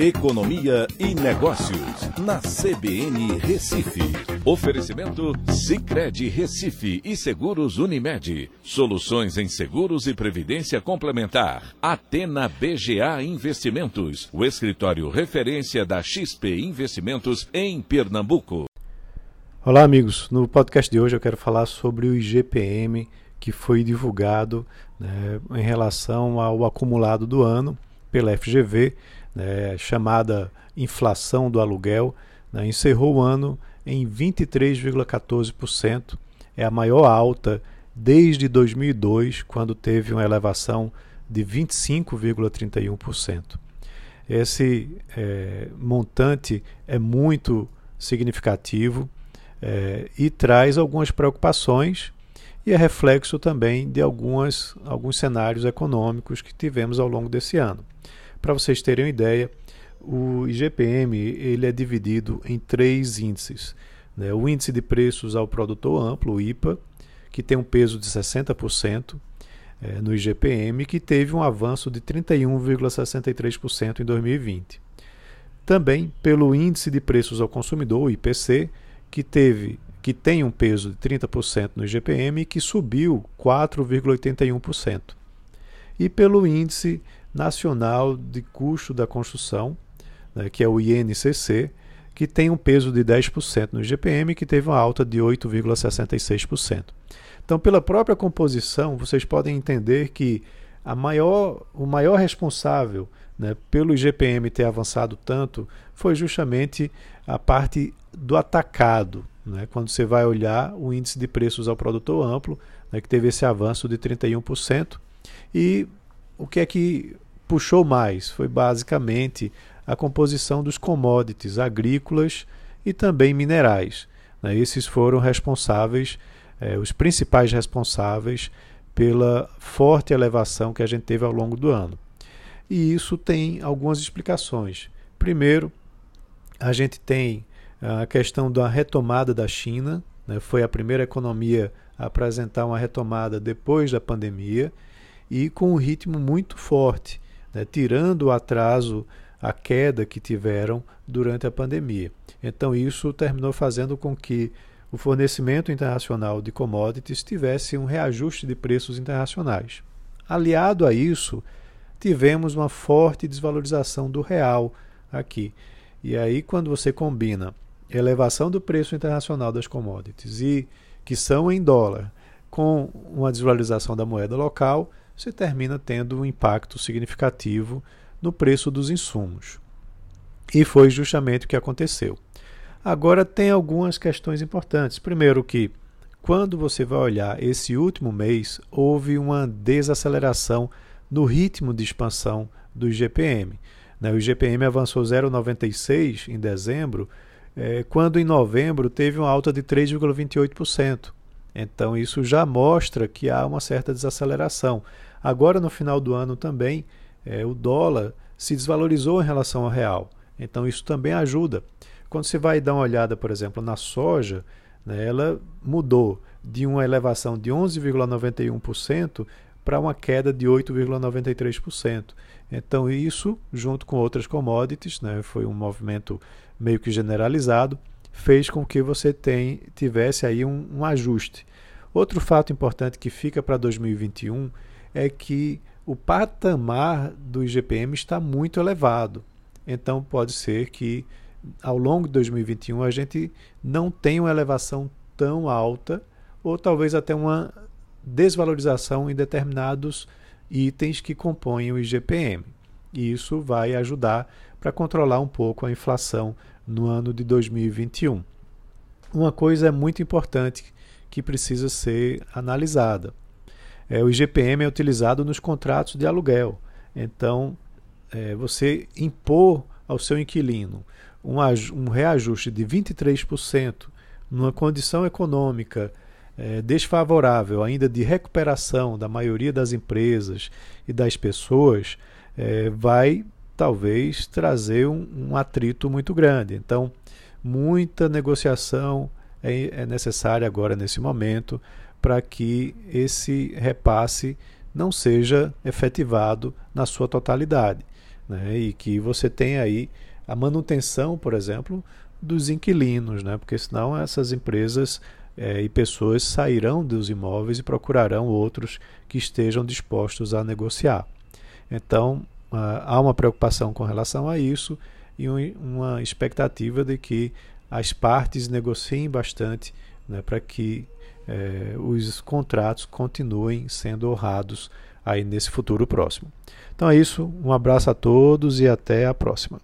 Economia e Negócios, na CBN Recife. Oferecimento Cicred Recife e Seguros Unimed. Soluções em seguros e previdência complementar. Atena BGA Investimentos, o escritório referência da XP Investimentos em Pernambuco. Olá, amigos. No podcast de hoje eu quero falar sobre o IGPM que foi divulgado né, em relação ao acumulado do ano pela FGV né, chamada inflação do aluguel, né, encerrou o ano em 23,14%. É a maior alta desde 2002, quando teve uma elevação de 25,31%. Esse é, montante é muito significativo é, e traz algumas preocupações e é reflexo também de algumas, alguns cenários econômicos que tivemos ao longo desse ano. Para vocês terem uma ideia, o IGPM ele é dividido em três índices. Né? O índice de preços ao produtor amplo, o IPA, que tem um peso de 60% é, no IGPM, que teve um avanço de 31,63% em 2020. Também pelo índice de preços ao consumidor, o IPC, que teve que tem um peso de 30% no IGPM e que subiu 4,81%. E pelo índice Nacional de Custo da Construção, né, que é o INCC, que tem um peso de 10% no IGPM, que teve uma alta de 8,66%. Então, pela própria composição, vocês podem entender que a maior, o maior responsável né, pelo IGPM ter avançado tanto foi justamente a parte do atacado. Né, quando você vai olhar o índice de preços ao produtor amplo, né, que teve esse avanço de 31%, e o que é que puxou mais? Foi basicamente a composição dos commodities agrícolas e também minerais. Né? Esses foram responsáveis, eh, os principais responsáveis pela forte elevação que a gente teve ao longo do ano. E isso tem algumas explicações. Primeiro, a gente tem a questão da retomada da China, né? foi a primeira economia a apresentar uma retomada depois da pandemia e com um ritmo muito forte, né, tirando o atraso, a queda que tiveram durante a pandemia. Então, isso terminou fazendo com que o fornecimento internacional de commodities tivesse um reajuste de preços internacionais. Aliado a isso, tivemos uma forte desvalorização do real aqui. E aí, quando você combina elevação do preço internacional das commodities e que são em dólar, com uma desvalorização da moeda local, você termina tendo um impacto significativo no preço dos insumos. E foi justamente o que aconteceu. Agora tem algumas questões importantes. Primeiro que quando você vai olhar esse último mês, houve uma desaceleração no ritmo de expansão do IGPM. Né? O IGPM avançou 0,96 em dezembro, eh, quando em novembro teve uma alta de 3,28%. Então isso já mostra que há uma certa desaceleração. Agora, no final do ano também, é, o dólar se desvalorizou em relação ao real. Então, isso também ajuda. Quando você vai dar uma olhada, por exemplo, na soja, né, ela mudou de uma elevação de 11,91% para uma queda de 8,93%. Então, isso, junto com outras commodities, né, foi um movimento meio que generalizado, fez com que você tem, tivesse aí um, um ajuste. Outro fato importante que fica para 2021 é que o patamar do IGPM está muito elevado. Então pode ser que ao longo de 2021 a gente não tenha uma elevação tão alta ou talvez até uma desvalorização em determinados itens que compõem o IGPM. E isso vai ajudar para controlar um pouco a inflação no ano de 2021. Uma coisa é muito importante que precisa ser analisada é, o IGPM é utilizado nos contratos de aluguel. Então, é, você impor ao seu inquilino um, um reajuste de 23% numa condição econômica é, desfavorável, ainda de recuperação da maioria das empresas e das pessoas, é, vai talvez trazer um, um, atrito muito grande. Então, muita negociação é, é necessária agora nesse momento para que esse repasse não seja efetivado na sua totalidade. né? e que você tenha aí a manutenção, por exemplo, dos inquilinos, né? porque senão essas empresas é, e pessoas sairão dos imóveis e procurarão outros que estejam dispostos a negociar. Então, uh, há uma preocupação com relação a isso e um, uma expectativa de que as partes negociem bastante né, para que eh, os contratos continuem sendo honrados aí nesse futuro próximo. Então é isso, um abraço a todos e até a próxima.